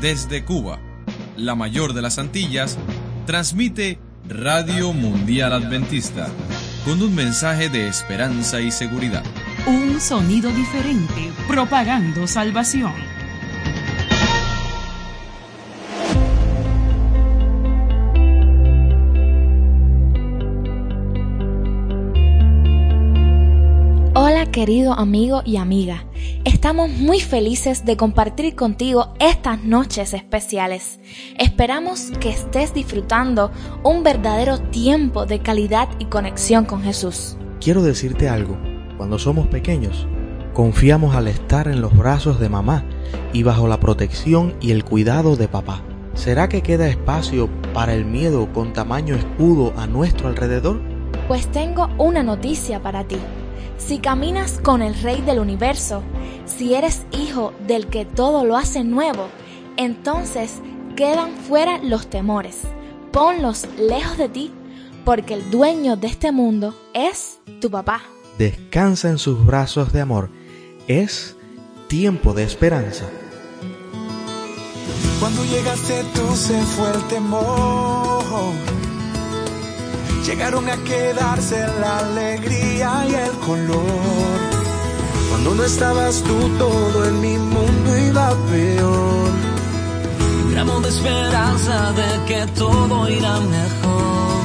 Desde Cuba, la mayor de las Antillas, transmite Radio Mundial Adventista con un mensaje de esperanza y seguridad. Un sonido diferente, propagando salvación. Querido amigo y amiga, estamos muy felices de compartir contigo estas noches especiales. Esperamos que estés disfrutando un verdadero tiempo de calidad y conexión con Jesús. Quiero decirte algo, cuando somos pequeños, confiamos al estar en los brazos de mamá y bajo la protección y el cuidado de papá. ¿Será que queda espacio para el miedo con tamaño escudo a nuestro alrededor? Pues tengo una noticia para ti. Si caminas con el Rey del universo, si eres hijo del que todo lo hace nuevo, entonces quedan fuera los temores. Ponlos lejos de ti, porque el dueño de este mundo es tu papá. Descansa en sus brazos de amor. Es tiempo de esperanza. Cuando llegaste tú se fue el temor. Llegaron a quedarse la alegría y el color. Cuando no estabas tú, todo en mi mundo iba peor. Un gramo de esperanza de que todo irá mejor.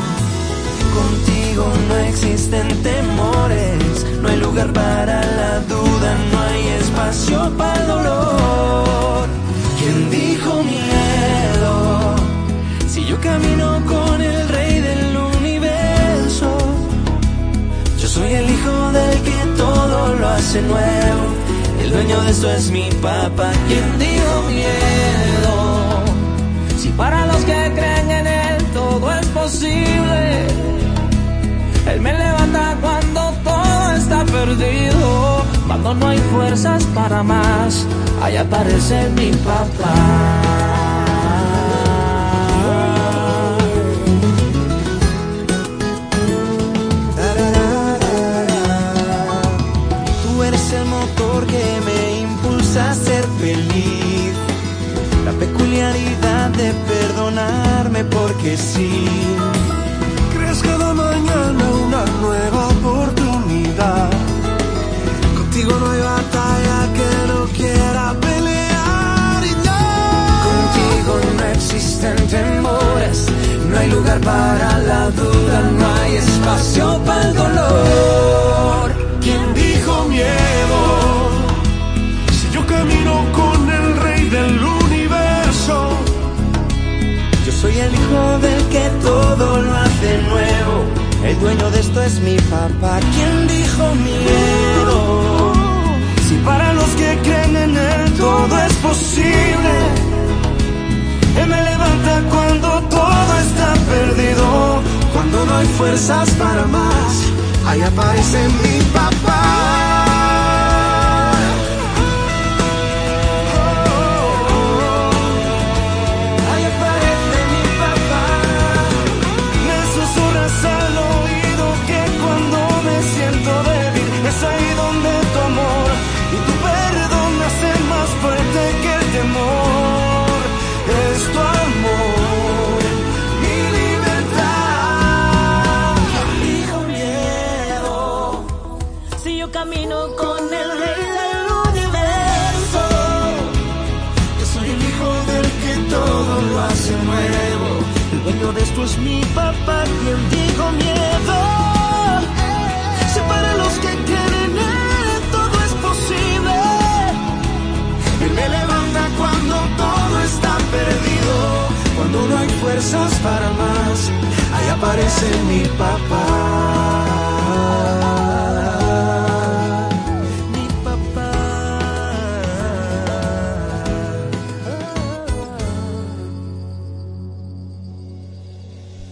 Contigo no existen temores, no hay lugar para la duda, no hay espacio para el dolor. ¿Quién dijo miedo? Si yo camino con el soy el hijo del que todo lo hace nuevo. El dueño de esto es mi papá. ¿Quién dijo miedo? Si para los que creen en él todo es posible. Él me levanta cuando todo está perdido. Cuando no hay fuerzas para más, ahí aparece mi papá. El motor que me impulsa a ser feliz. La peculiaridad de perdonarme porque sí. Crees cada mañana una nueva oportunidad. Contigo no hay batalla que no quiera pelear y ya. Contigo no existen temores, no hay lugar para la duda, no hay espacio para el dolor. ¿Quién dijo miedo? Con el rey del universo. Yo soy el hijo del que todo lo hace nuevo. El dueño de esto es mi papá. ¿Quién dijo miedo? Si para los que creen en él todo es posible. Él me levanta cuando todo está perdido. Cuando no hay fuerzas para más, ahí aparece mi papá. Es mi papá, quien dijo miedo. Si para los que creen en todo es posible. Él me levanta cuando todo está perdido. Cuando no hay fuerzas para más, ahí aparece mi papá.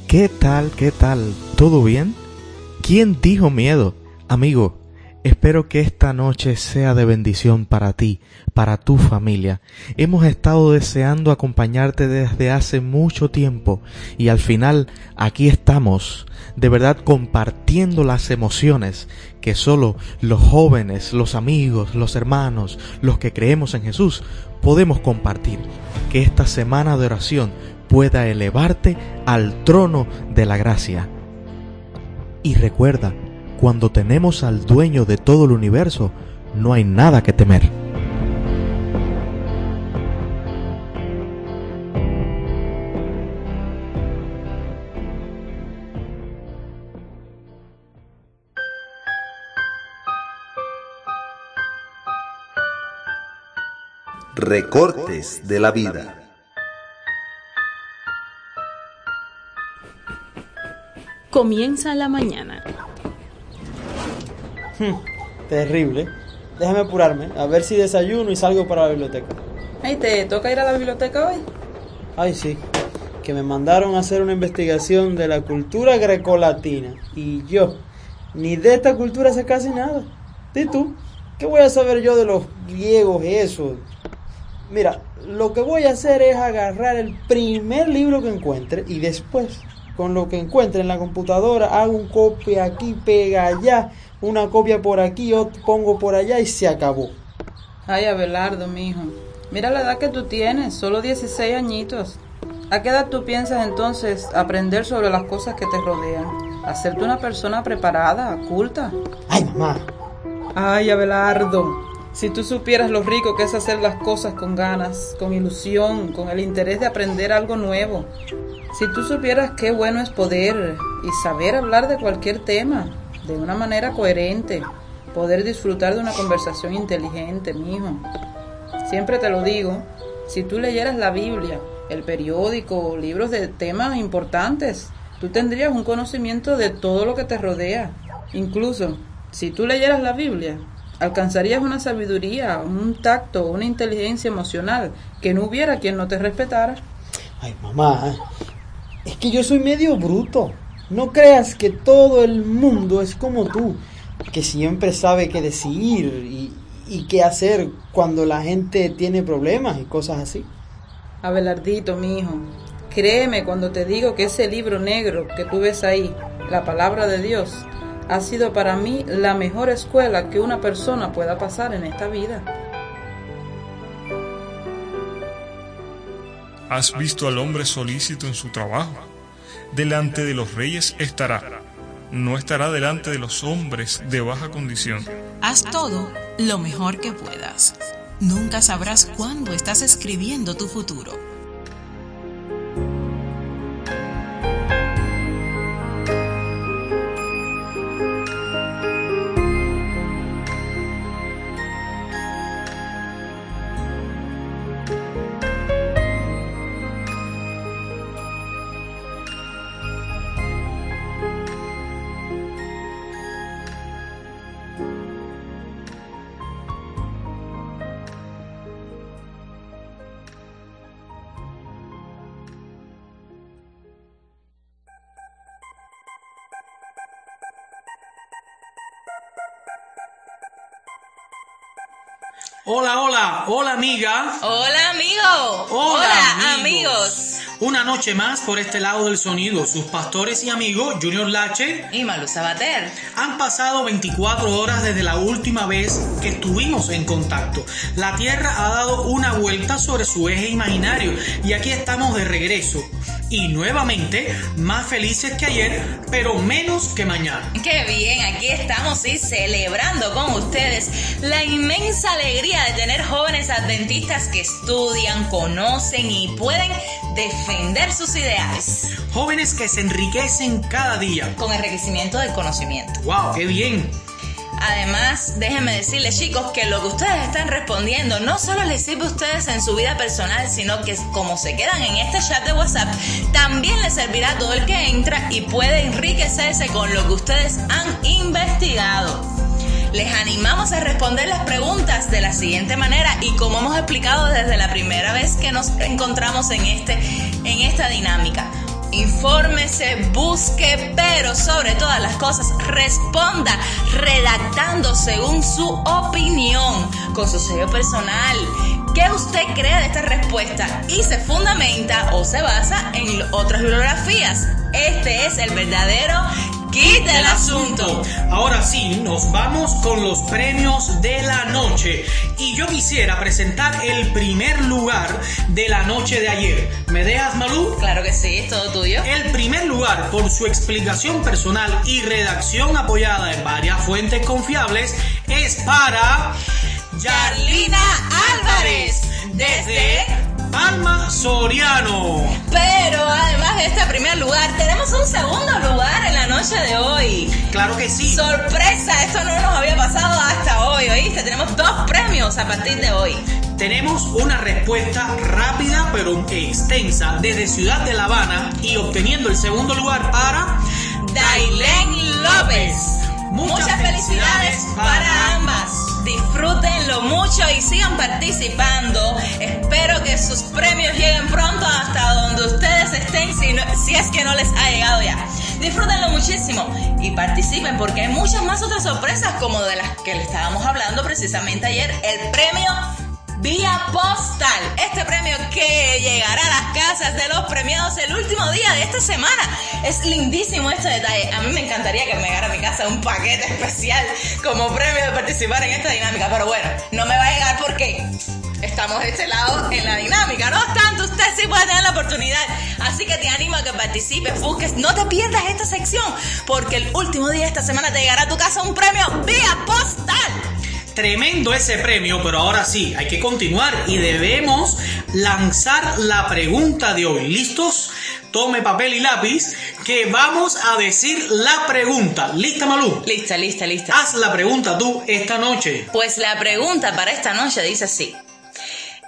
¿Qué tal? ¿Qué tal? ¿Todo bien? ¿Quién dijo miedo? Amigo, Espero que esta noche sea de bendición para ti, para tu familia. Hemos estado deseando acompañarte desde hace mucho tiempo y al final aquí estamos, de verdad compartiendo las emociones que solo los jóvenes, los amigos, los hermanos, los que creemos en Jesús podemos compartir. Que esta semana de oración pueda elevarte al trono de la gracia. Y recuerda, cuando tenemos al dueño de todo el universo, no hay nada que temer. Recortes de la vida. Comienza la mañana. Hmm, terrible. Déjame apurarme, a ver si desayuno y salgo para la biblioteca. Ay, ¿te toca ir a la biblioteca hoy? Ay, sí. Que me mandaron a hacer una investigación de la cultura grecolatina. Y yo, ni de esta cultura sé casi nada. ¿Y tú? ¿Qué voy a saber yo de los griegos y eso? Mira, lo que voy a hacer es agarrar el primer libro que encuentre y después, con lo que encuentre en la computadora, hago un copia aquí, pega allá, una copia por aquí, otro pongo por allá y se acabó. Ay, Abelardo, mijo. Mira la edad que tú tienes, solo 16 añitos. ¿A qué edad tú piensas entonces aprender sobre las cosas que te rodean? Hacerte una persona preparada, culta. Ay, mamá. Ay, Abelardo. Si tú supieras lo rico que es hacer las cosas con ganas, con ilusión, con el interés de aprender algo nuevo. Si tú supieras qué bueno es poder y saber hablar de cualquier tema, de una manera coherente, poder disfrutar de una conversación inteligente, mijo. Siempre te lo digo, si tú leyeras la Biblia, el periódico, libros de temas importantes, tú tendrías un conocimiento de todo lo que te rodea. Incluso, si tú leyeras la Biblia, alcanzarías una sabiduría, un tacto, una inteligencia emocional que no hubiera quien no te respetara. Ay, mamá, es que yo soy medio bruto. No creas que todo el mundo es como tú, que siempre sabe qué decir y, y qué hacer cuando la gente tiene problemas y cosas así. Abelardito, mi hijo, créeme cuando te digo que ese libro negro que tú ves ahí, la palabra de Dios, ha sido para mí la mejor escuela que una persona pueda pasar en esta vida. ¿Has visto al hombre solícito en su trabajo? Delante de los reyes estará, no estará delante de los hombres de baja condición. Haz todo lo mejor que puedas. Nunca sabrás cuándo estás escribiendo tu futuro. Hola, hola, hola amiga. Hola amigo. Hola, amigos. Una noche más por este lado del sonido, sus pastores y amigos Junior Lache y Malu Sabater. Han pasado 24 horas desde la última vez que estuvimos en contacto. La Tierra ha dado una vuelta sobre su eje imaginario y aquí estamos de regreso. Y nuevamente, más felices que ayer, pero menos que mañana. Qué bien, aquí estamos y celebrando con ustedes la inmensa alegría de tener jóvenes adventistas que estudian, conocen y pueden defender sus ideales. Jóvenes que se enriquecen cada día. Con enriquecimiento del conocimiento. ¡Wow! ¡Qué bien! Además, déjenme decirles chicos que lo que ustedes están respondiendo no solo les sirve a ustedes en su vida personal, sino que como se quedan en este chat de WhatsApp, también les servirá a todo el que entra y puede enriquecerse con lo que ustedes han investigado. Les animamos a responder las preguntas de la siguiente manera y como hemos explicado desde la primera vez que nos encontramos en, este, en esta dinámica. Infórmese, busque, pero sobre todas las cosas responda redactando según su opinión, con su sello personal. ¿Qué usted cree de esta respuesta? Y se fundamenta o se basa en otras bibliografías. Este es el verdadero Quita el asunto. Ahora sí, nos vamos con los premios de la noche. Y yo quisiera presentar el primer lugar de la noche de ayer. ¿Me dejas, Malú? Claro que sí, todo tuyo. El primer lugar, por su explicación personal y redacción apoyada en varias fuentes confiables, es para. Yarlina Álvarez, desde Palma Soriano. Pero además de este primer lugar, tenemos un segundo lugar en la noche de hoy. Claro que sí. Sorpresa, esto no nos había pasado hasta hoy, ¿oíste? Tenemos dos premios a partir de hoy. Tenemos una respuesta rápida pero extensa desde Ciudad de La Habana y obteniendo el segundo lugar para Dailen López. Muchas, felicidades, para ambas. Disfrútenlo mucho y sigan participando. Espero que sus premios lleguen pronto hasta donde ustedes estén, si, es que no les ha llegado ya. Disfrútenlo muchísimo y participen porque hay muchas más otras sorpresas como de las que le estábamos hablando precisamente ayer. El premio vía postal. Este premio que llegará a las casas de los premiados el último día de esta semana. Es lindísimo este detalle. A mí me encantaría que me llegara a mi casa un paquete especial como premio de participar en esta dinámica. Pero bueno, no me va a llegar porque estamos de este lado en la dinámica. No obstante, usted sí puede tener la oportunidad. Así que te animo a que participes, busques, no te pierdas esta sección, porque el último día de esta semana te llegará a tu casa un premio vía postal. Tremendo ese premio, pero ahora sí, hay que continuar y debemos lanzar la pregunta de hoy. ¿Listos? Tome papel y lápiz que vamos a decir la pregunta. ¿Lista, Malú? Lista, lista, lista. Haz la pregunta tú esta noche. Pues la pregunta para esta noche dice así.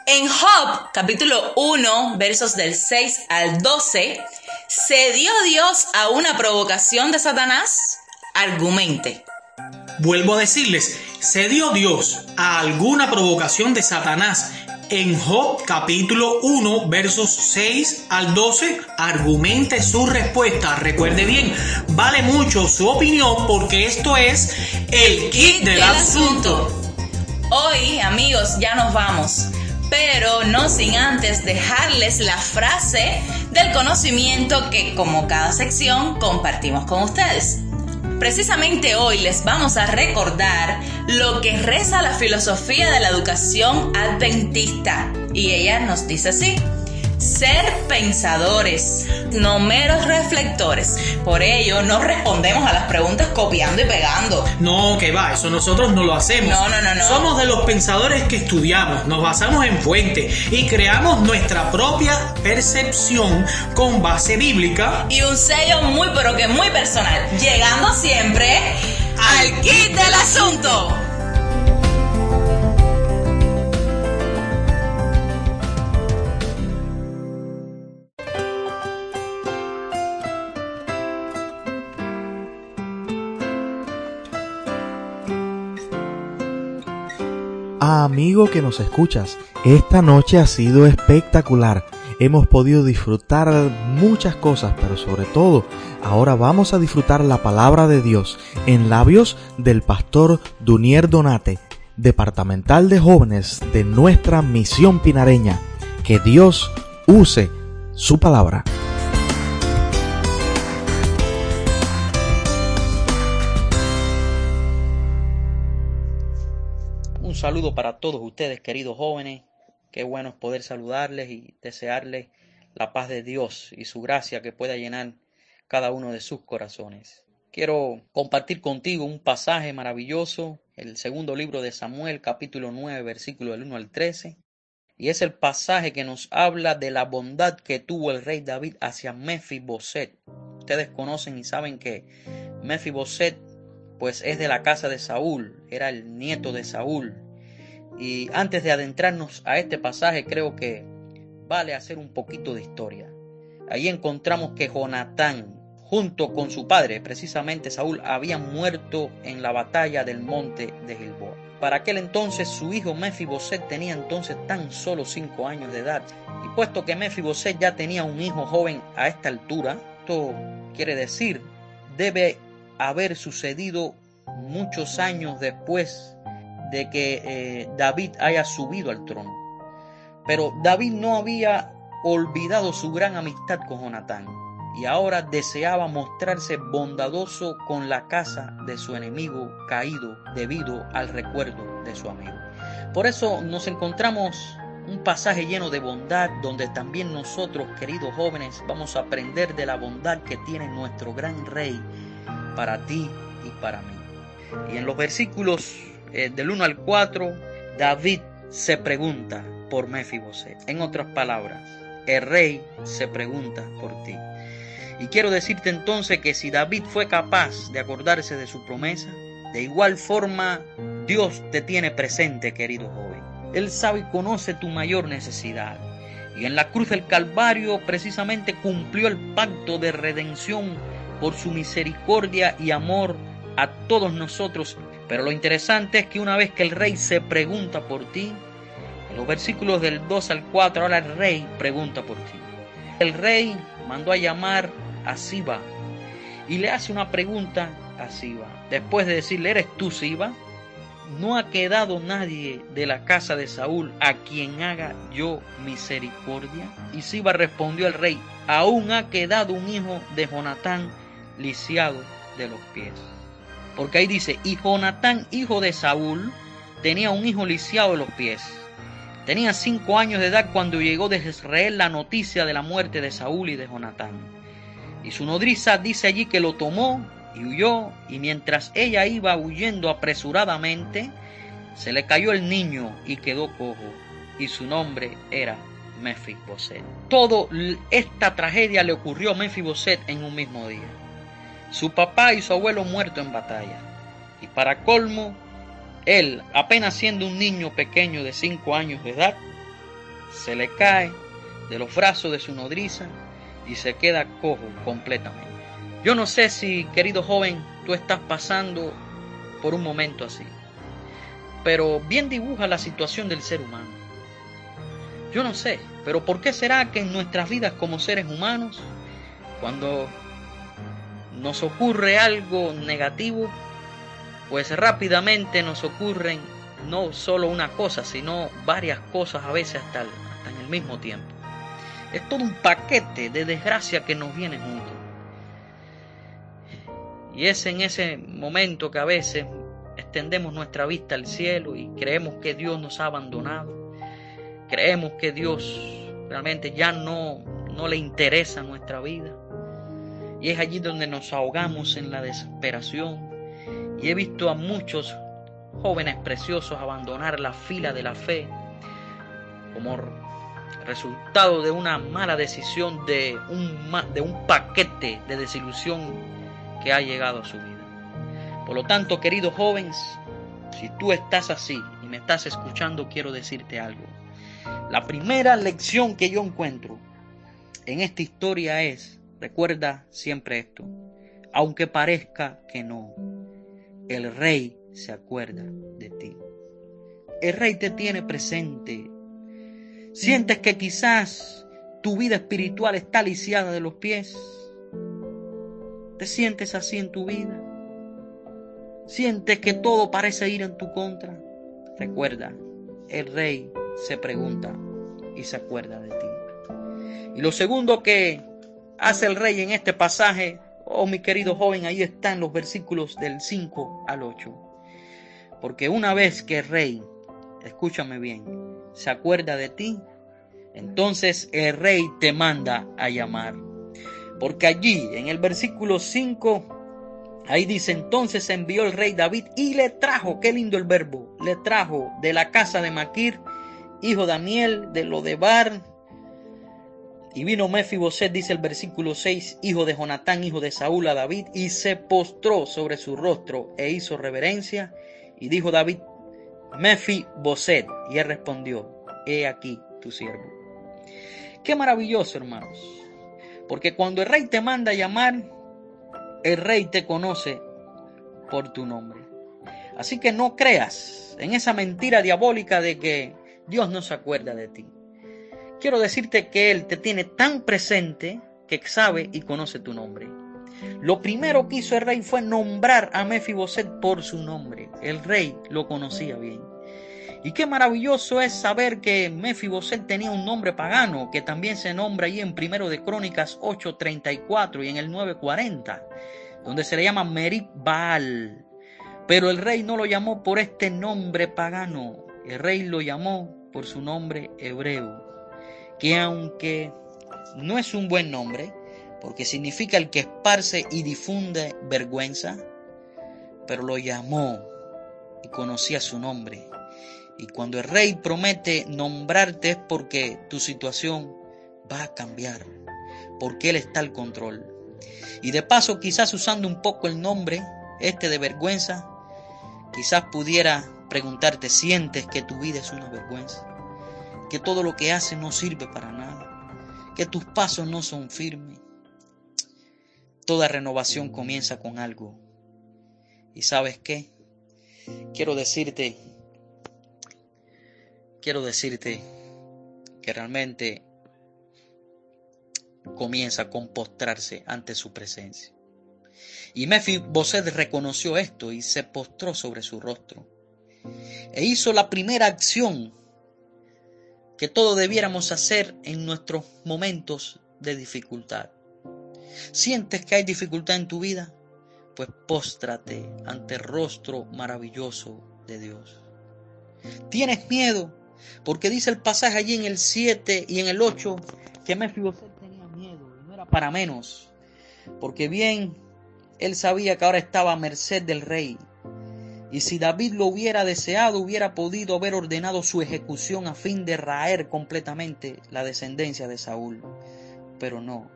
En Job, capítulo 1, versos del 6 al 12, ¿se dio Dios a una provocación de Satanás? Argumente. Vuelvo a decirles, ¿se dio Dios a alguna provocación de Satanás? En Job capítulo 1 versos 6 al 12 argumente su respuesta. Recuerde bien, vale mucho su opinión porque esto es el kit del, asunto. Hoy amigos ya nos vamos pero no sin antes dejarles la frase del conocimiento que como cada sección compartimos con ustedes. Precisamente hoy les vamos a recordar lo que reza la filosofía de la educación adventista. Y ella nos dice así ser pensadores, no meros reflectores. Por ello, no respondemos a las preguntas copiando y pegando. No, que va, eso nosotros no lo hacemos. No, no, no, no. Somos de los pensadores que estudiamos, nos basamos en fuentes y creamos nuestra propia percepción con base bíblica. Y un sello muy, pero que muy personal, llegando siempre al kit del asunto. Amigo que nos escuchas, esta noche ha sido espectacular. Hemos podido disfrutar muchas cosas, pero sobre todo, ahora vamos a disfrutar la palabra de Dios en labios del pastor Dunier Donate, departamental de jóvenes de nuestra misión pinareña. Que Dios use su palabra. Saludo para todos ustedes, queridos jóvenes. Qué bueno es poder saludarles y desearles la paz de Dios y su gracia que pueda llenar cada uno de sus corazones. Quiero compartir contigo un pasaje maravilloso, el segundo libro de Samuel, capítulo 9, versículo del 1 al 13. Y es el pasaje que nos habla de la bondad que tuvo el rey David hacia Mefiboset. Ustedes conocen y saben que Mefiboset pues es de la casa de Saúl, era el nieto de Saúl. Y antes de adentrarnos a este pasaje, creo que vale hacer un poquito de historia. Ahí encontramos que Jonatán, junto con su padre, precisamente Saúl, habían muerto en la batalla del monte de Gilboa. para aquel entonces su hijo Mefiboset tenía entonces tan solo cinco años de edad. Y puesto que Mefiboset ya tenía un hijo joven a esta altura, esto quiere decir, debe haber sucedido muchos años después de que eh, David haya subido al trono. Pero David no había olvidado su gran amistad con Jonatán y ahora deseaba mostrarse bondadoso con la casa de su enemigo caído debido al recuerdo de su amigo. Por eso nos encontramos un pasaje lleno de bondad donde también nosotros, queridos jóvenes, vamos a aprender de la bondad que tiene nuestro gran rey para ti y para mí. Y en los versículos eh, del 1 al 4, David se pregunta por Mefiboset. En otras palabras, el rey se pregunta por ti. Y quiero decirte entonces que si David fue capaz de acordarse de su promesa, de igual forma Dios te tiene presente, querido joven. Él sabe y conoce tu mayor necesidad. Y en la cruz del Calvario precisamente cumplió el pacto de redención por su misericordia y amor a todos nosotros. Pero lo interesante es que una vez que el rey se pregunta por ti, en los versículos del 2 al 4, ahora el rey pregunta por ti. El rey mandó a llamar a Siba y le hace una pregunta a Siba. Después de decirle, ¿eres tú Siba? No ha quedado nadie de la casa de Saúl a quien haga yo misericordia. Y Siba respondió al rey, aún ha quedado un hijo de Jonatán lisiado de los pies. Porque ahí dice, y Jonatán, hijo de Saúl, tenía un hijo lisiado de los pies. Tenía cinco años de edad cuando llegó de Israel la noticia de la muerte de Saúl y de Jonatán. Y su nodriza dice allí que lo tomó y huyó, y mientras ella iba huyendo apresuradamente, se le cayó el niño y quedó cojo, y su nombre era Mefiboset. Todo esta tragedia le ocurrió a Mefiboset en un mismo día. Su papá y su abuelo muerto en batalla. Y para colmo, él, apenas siendo un niño pequeño de cinco años de edad, se le cae de los brazos de su nodriza y se queda cojo completamente. Yo no sé si, querido joven, tú estás pasando por un momento así, pero bien dibuja la situación del ser humano. Yo no sé, pero ¿por qué será que en nuestras vidas como seres humanos, cuando nos ocurre algo negativo, pues rápidamente nos ocurren no solo una cosa, sino varias cosas a veces hasta, en el mismo tiempo. Es todo un paquete de desgracia que nos viene junto. Y es en ese momento que a veces extendemos nuestra vista al cielo y creemos que Dios nos ha abandonado. Creemos que Dios realmente ya no, no le interesa nuestra vida. Y es allí donde nos ahogamos en la desesperación. Y he visto a muchos jóvenes preciosos abandonar la fila de la fe como resultado de una mala decisión, de un, de un paquete de desilusión que ha llegado a su vida. Por lo tanto, queridos jóvenes, si tú estás así y me estás escuchando, quiero decirte algo. La primera lección que yo encuentro en esta historia es, recuerda siempre esto, aunque parezca que no, el rey se acuerda de ti. El rey te tiene presente Sientes que quizás tu vida espiritual está lisiada de los pies. ¿Te sientes así en tu vida? ¿Sientes que todo parece ir en tu contra? Recuerda, el rey se pregunta y se acuerda de ti. Y lo segundo que hace el rey en este pasaje, oh mi querido joven, ahí están los versículos del 5 al 8. Porque una vez que el rey, escúchame bien, se acuerda de ti, entonces el rey te manda a llamar. Porque allí, en el versículo 5, ahí dice, entonces envió el rey David y le trajo, qué lindo el verbo, le trajo de la casa de Maquir, hijo Daniel, de Lodebar, y vino Mefiboset, dice el versículo 6, hijo de Jonatán, hijo de Saúl a David, y se postró sobre su rostro e hizo reverencia. Y dijo David, Mefiboset. Y él respondió, he aquí tu siervo. Qué maravilloso, hermanos. Porque cuando el rey te manda llamar, el rey te conoce por tu nombre. Así que no creas en esa mentira diabólica de que Dios no se acuerda de ti. Quiero decirte que Él te tiene tan presente que sabe y conoce tu nombre. Lo primero que hizo el rey fue nombrar a Mefiboset por su nombre. El rey lo conocía bien. Y qué maravilloso es saber que Mefiboset tenía un nombre pagano, que también se nombra ahí en primero de Crónicas 8:34 y en el 9:40, donde se le llama Merib Baal. Pero el rey no lo llamó por este nombre pagano, el rey lo llamó por su nombre hebreo, que aunque no es un buen nombre, porque significa el que esparce y difunde vergüenza, pero lo llamó y conocía su nombre y cuando el rey promete nombrarte es porque tu situación va a cambiar, porque Él está al control. Y de paso, quizás usando un poco el nombre, este de vergüenza, quizás pudiera preguntarte, ¿sientes que tu vida es una vergüenza? Que todo lo que haces no sirve para nada, que tus pasos no son firmes. Toda renovación comienza con algo. ¿Y sabes qué? Quiero decirte quiero decirte que realmente comienza con postrarse ante su presencia. Y Mefiboset reconoció esto y se postró sobre su rostro. E hizo la primera acción que todos debiéramos hacer en nuestros momentos de dificultad. ¿Sientes que hay dificultad en tu vida? Pues póstrate ante el rostro maravilloso de Dios. ¿Tienes miedo? Porque dice el pasaje allí en el 7 y en el 8 que Mefiboset tenía miedo y no era para menos. Porque bien él sabía que ahora estaba a merced del rey. Y si David lo hubiera deseado, hubiera podido haber ordenado su ejecución a fin de raer completamente la descendencia de Saúl. Pero no,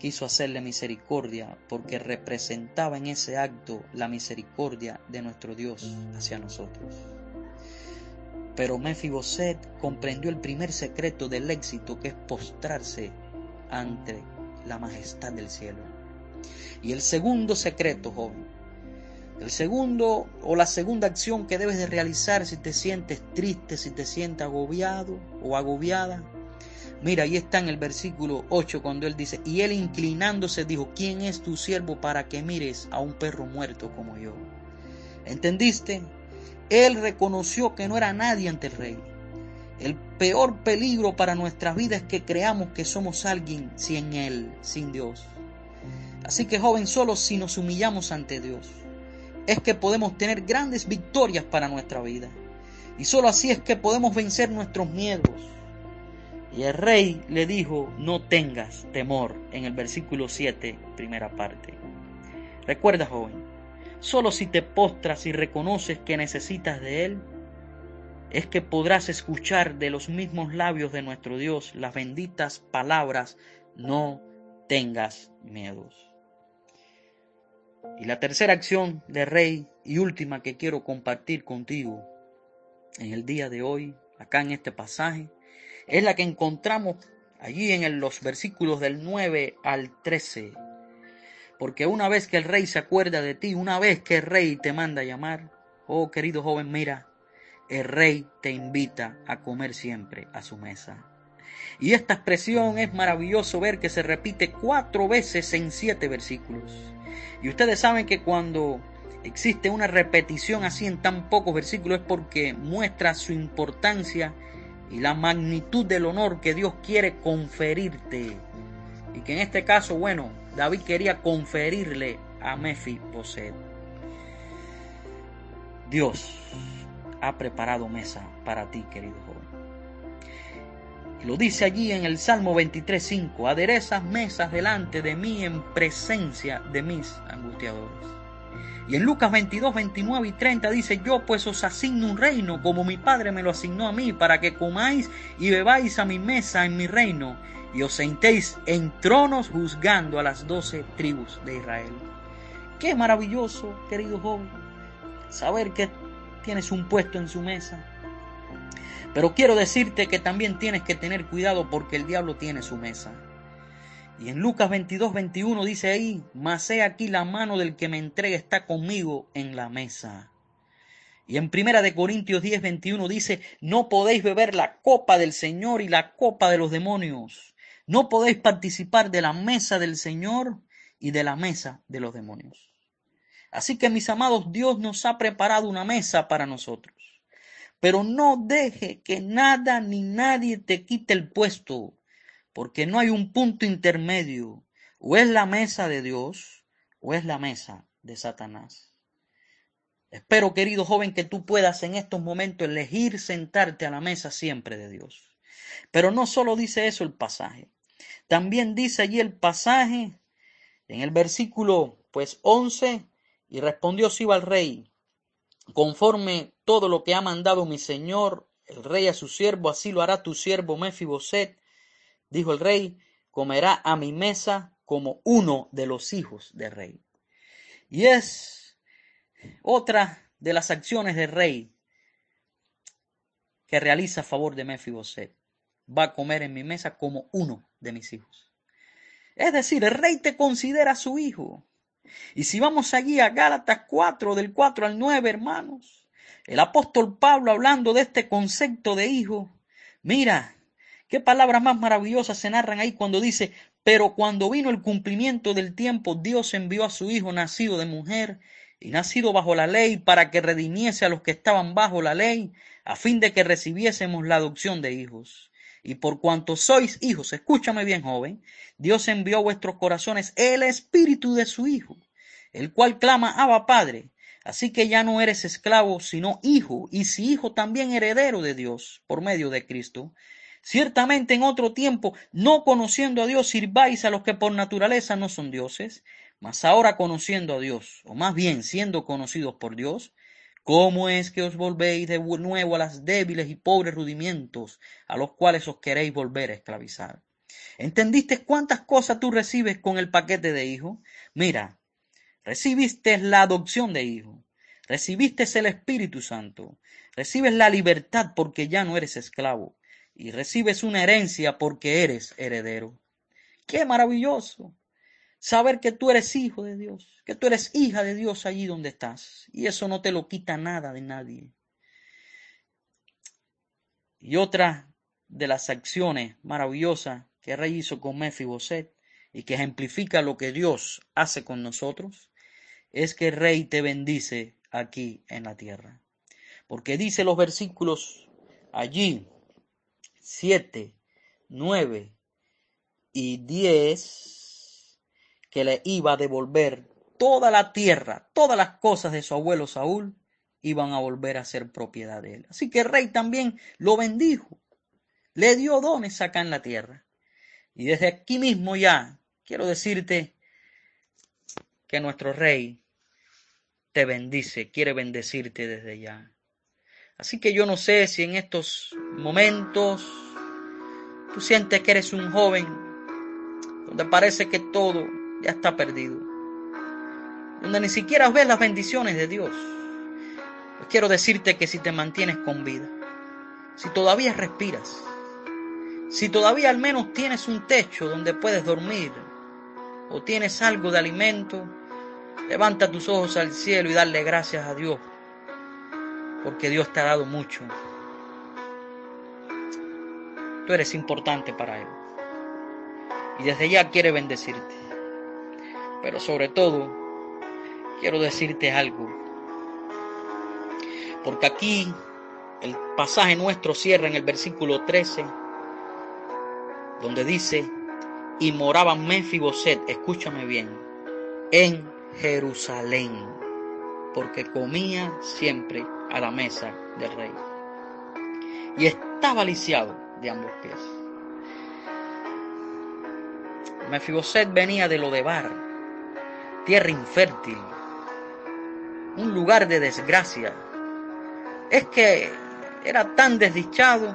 quiso hacerle misericordia porque representaba en ese acto la misericordia de nuestro Dios hacia nosotros. Pero Mefiboset comprendió el primer secreto del éxito que es postrarse ante la majestad del cielo. Y el segundo secreto, joven, el segundo o la segunda acción que debes de realizar si te sientes triste, si te sientes agobiado o agobiada. Mira, ahí está en el versículo 8 cuando él dice, y él inclinándose dijo, ¿quién es tu siervo para que mires a un perro muerto como yo? ¿Entendiste? Él reconoció que no era nadie ante el rey. El peor peligro para nuestras vidas es que creamos que somos alguien sin Él, sin Dios. Así que joven, solo si nos humillamos ante Dios, es que podemos tener grandes victorias para nuestra vida. Y solo así es que podemos vencer nuestros miedos. Y el rey le dijo, no tengas temor, en el versículo 7, primera parte. Recuerda, joven, Solo si te postras y reconoces que necesitas de Él, es que podrás escuchar de los mismos labios de nuestro Dios las benditas palabras, no tengas miedos. Y la tercera acción de rey y última que quiero compartir contigo en el día de hoy, acá en este pasaje, es la que encontramos allí en los versículos del 9 al 13 porque una vez que el rey se acuerda de ti, una vez que el rey te manda llamar, oh querido joven, mira, el rey te invita a comer siempre a su mesa. Y esta expresión es maravilloso ver que se repite cuatro veces en siete versículos. Y ustedes saben que cuando existe una repetición así en tan pocos versículos es porque muestra su importancia y la magnitud del honor que Dios quiere conferirte. Y que en este caso, bueno, David quería conferirle a Mefiboset. Dios ha preparado mesa para ti, querido joven. Lo dice allí en el Salmo 23.5, aderezas mesas delante de mí en presencia de mis angustiadores. Y en Lucas 22, 29 y 30 dice, yo pues os asigno un reino como mi Padre me lo asignó a mí, para que comáis y bebáis a mi mesa en mi reino y os sentéis en tronos juzgando a las doce tribus de Israel. Qué maravilloso, querido joven, saber que tienes un puesto en su mesa. Pero quiero decirte que también tienes que tener cuidado porque el diablo tiene su mesa. Y en Lucas 22, 21 dice ahí, mas he aquí la mano del que me entrega está conmigo en la mesa. Y en Primera de Corintios 10, 21 dice, no podéis beber la copa del Señor y la copa de los demonios. No podéis participar de la mesa del Señor y de la mesa de los demonios. Así que mis amados, Dios nos ha preparado una mesa para nosotros. Pero no deje que nada ni nadie te quite el puesto, porque no hay un punto intermedio. O es la mesa de Dios o es la mesa de Satanás. Espero, querido joven, que tú puedas en estos momentos elegir sentarte a la mesa siempre de Dios. Pero no solo dice eso el pasaje. También dice allí el pasaje en el versículo pues 11 y respondió Siba al rey, conforme todo lo que ha mandado mi señor, el rey a su siervo, así lo hará tu siervo Mefiboset, dijo el rey, comerá a mi mesa como uno de los hijos del rey. Y es otra de las acciones del rey que realiza a favor de Mefiboset va a comer en mi mesa como uno de mis hijos. Es decir, el rey te considera su hijo. Y si vamos allí a Gálatas 4, del 4 al 9, hermanos, el apóstol Pablo hablando de este concepto de hijo, mira, qué palabras más maravillosas se narran ahí cuando dice, pero cuando vino el cumplimiento del tiempo, Dios envió a su hijo nacido de mujer y nacido bajo la ley para que redimiese a los que estaban bajo la ley, a fin de que recibiésemos la adopción de hijos. Y por cuanto sois hijos, escúchame bien, joven, Dios envió a vuestros corazones el espíritu de su Hijo, el cual clama Abba Padre. Así que ya no eres esclavo, sino hijo, y si hijo también heredero de Dios, por medio de Cristo. Ciertamente en otro tiempo, no conociendo a Dios, sirváis a los que por naturaleza no son dioses, mas ahora conociendo a Dios, o más bien siendo conocidos por Dios, ¿cómo es que os volvéis de nuevo a las débiles y pobres rudimientos a los cuales os queréis volver a esclavizar? ¿Entendiste cuántas cosas tú recibes con el paquete de hijo? Mira, recibiste la adopción de hijo, recibiste el Espíritu Santo, recibes la libertad porque ya no eres esclavo y recibes una herencia porque eres heredero. ¡Qué maravilloso! Saber que tú eres hijo de Dios, que tú eres hija de Dios allí donde estás. Y eso no te lo quita nada de nadie. Y otra de las acciones maravillosas que el rey hizo con Mefiboset y que ejemplifica lo que Dios hace con nosotros, es que el rey te bendice aquí en la tierra. Porque dice los versículos allí, 7, 9 y 10, que le iba a devolver toda la tierra, todas las cosas de su abuelo Saúl, iban a volver a ser propiedad de él. Así que el rey también lo bendijo, le dio dones acá en la tierra. Y desde aquí mismo ya quiero decirte que nuestro rey te bendice, quiere bendecirte desde ya. Así que yo no sé si en estos momentos tú sientes que eres un joven donde parece que todo ya está perdido. Donde ni siquiera ves las bendiciones de Dios. Pues quiero decirte que si te mantienes con vida, si todavía respiras, si todavía al menos tienes un techo donde puedes dormir o tienes algo de alimento, levanta tus ojos al cielo y dale gracias a Dios, porque Dios te ha dado mucho. Tú eres importante para Él y desde ya quiere bendecirte. Pero sobre todo, quiero decirte algo. Porque aquí el pasaje nuestro cierra en el versículo 13, donde dice, y moraba Mefiboset, escúchame bien, en Jerusalén, porque comía siempre a la mesa del rey. Y estaba lisiado de ambos pies. Mefiboset venía de Lodebar, tierra infértil, un lugar de desgracia. Es que era tan desdichado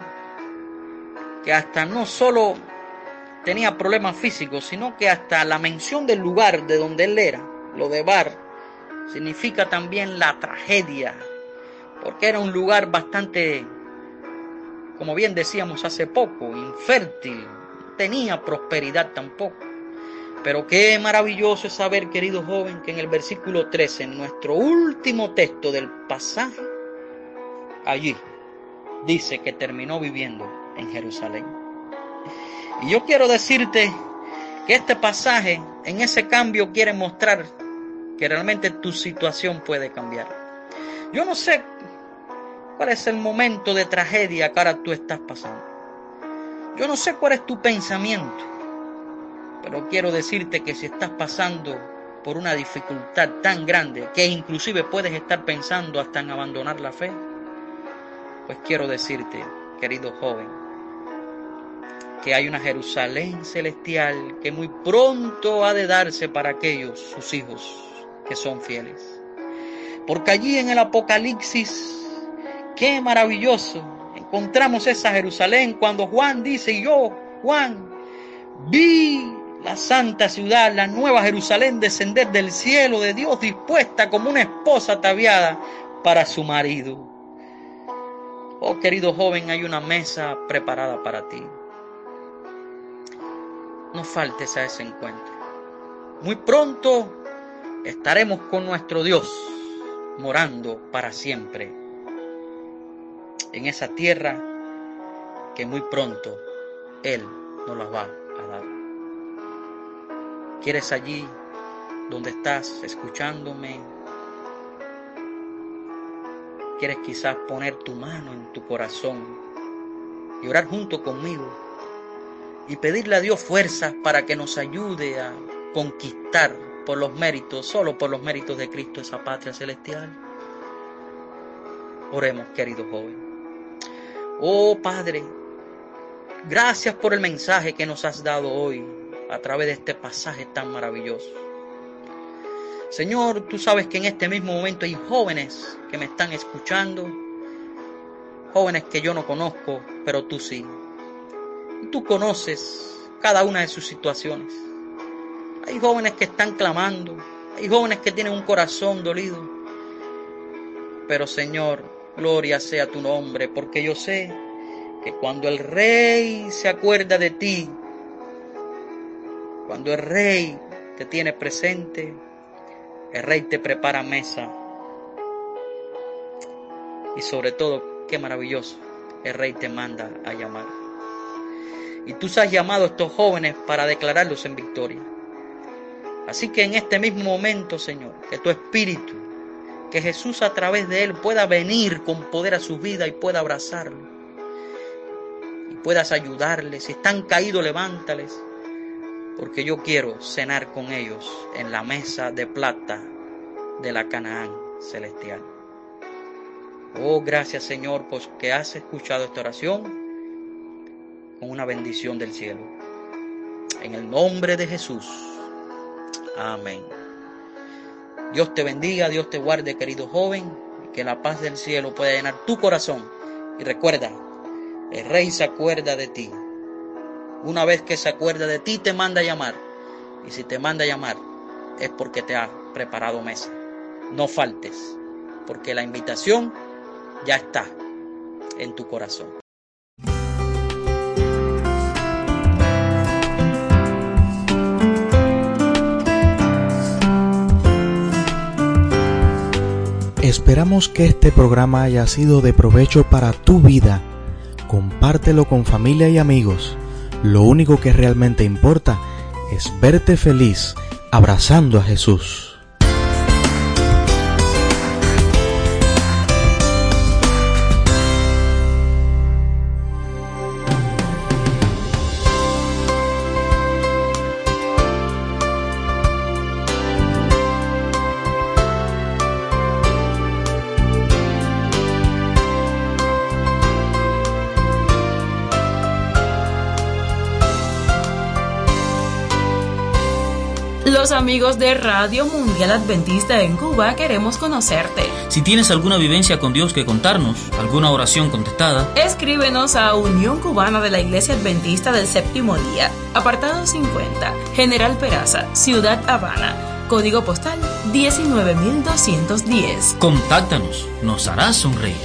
que hasta no solo tenía problemas físicos, sino que hasta la mención del lugar de donde él era, lo de Bar, significa también la tragedia, porque era un lugar bastante, como bien decíamos hace poco, infértil, tenía prosperidad tampoco. Pero qué maravilloso es saber, querido joven, que en el versículo 13, en nuestro último texto del pasaje, allí dice que terminó viviendo en Jerusalén. Y yo quiero decirte que este pasaje en ese cambio quiere mostrar que realmente tu situación puede cambiar. Yo no sé cuál es el momento de tragedia que ahora tú estás pasando. Yo no sé cuál es tu pensamiento, pero quiero decirte que si estás pasando por una dificultad tan grande que inclusive puedes estar pensando hasta en abandonar la fe, pues quiero decirte, querido joven, que hay una Jerusalén celestial que muy pronto ha de darse para aquellos, sus hijos, que son fieles. Porque allí en el Apocalipsis, qué maravilloso, encontramos esa Jerusalén cuando Juan dice, yo, Juan, vi la santa ciudad, la nueva Jerusalén descender del cielo de Dios dispuesta como una esposa ataviada para su marido. Oh querido joven, hay una mesa preparada para ti. No faltes a ese encuentro. Muy pronto estaremos con nuestro Dios morando para siempre en esa tierra que muy pronto Él nos la va a dar. ¿Quieres allí donde estás escuchándome? ¿Quieres quizás poner tu mano en tu corazón y orar junto conmigo y pedirle a Dios fuerzas para que nos ayude a conquistar por los méritos, solo por los méritos de Cristo, esa patria celestial. Oremos, querido joven. Oh Padre, gracias por el mensaje que nos has dado hoy a través de este pasaje tan maravilloso. Señor, tú sabes que en este mismo momento hay jóvenes que me están escuchando, jóvenes que yo no conozco, pero tú sí. Tú conoces cada una de sus situaciones. Hay jóvenes que están clamando, hay jóvenes que tienen un corazón dolido. Pero Señor, gloria sea tu nombre, porque yo sé que cuando el rey se acuerda de ti, cuando el rey te tiene presente, el rey te prepara mesa. Y sobre todo, qué maravilloso, el rey te manda a llamar. Y tú has llamado a estos jóvenes para declararlos en victoria. Así que en este mismo momento, Señor, que tu espíritu, que Jesús a través de él pueda venir con poder a su vida y pueda abrazarlo. Y puedas ayudarles. Si están caídos, levántales. Porque yo quiero cenar con ellos en la mesa de plata de la Canaán celestial. Oh, gracias Señor, porque has escuchado esta oración con una bendición del cielo. En el nombre de Jesús. Amén. Dios te bendiga, Dios te guarde, querido joven, y que la paz del cielo pueda llenar tu corazón. Y recuerda, el rey se acuerda de ti. Una vez que se acuerda de ti, te manda a llamar. Y si te manda a llamar, es porque te ha preparado mesa. No faltes, porque la invitación ya está en tu corazón. Esperamos que este programa haya sido de provecho para tu vida. Compártelo con familia y amigos. Lo único que realmente importa es verte feliz abrazando a Jesús. Amigos de Radio Mundial Adventista en Cuba queremos conocerte. Si tienes alguna vivencia con Dios que contarnos, alguna oración contestada, escríbenos a Unión Cubana de la Iglesia Adventista del Séptimo Día, apartado 50, General Peraza, Ciudad Habana, código postal 19210. Contáctanos, nos harás sonreír.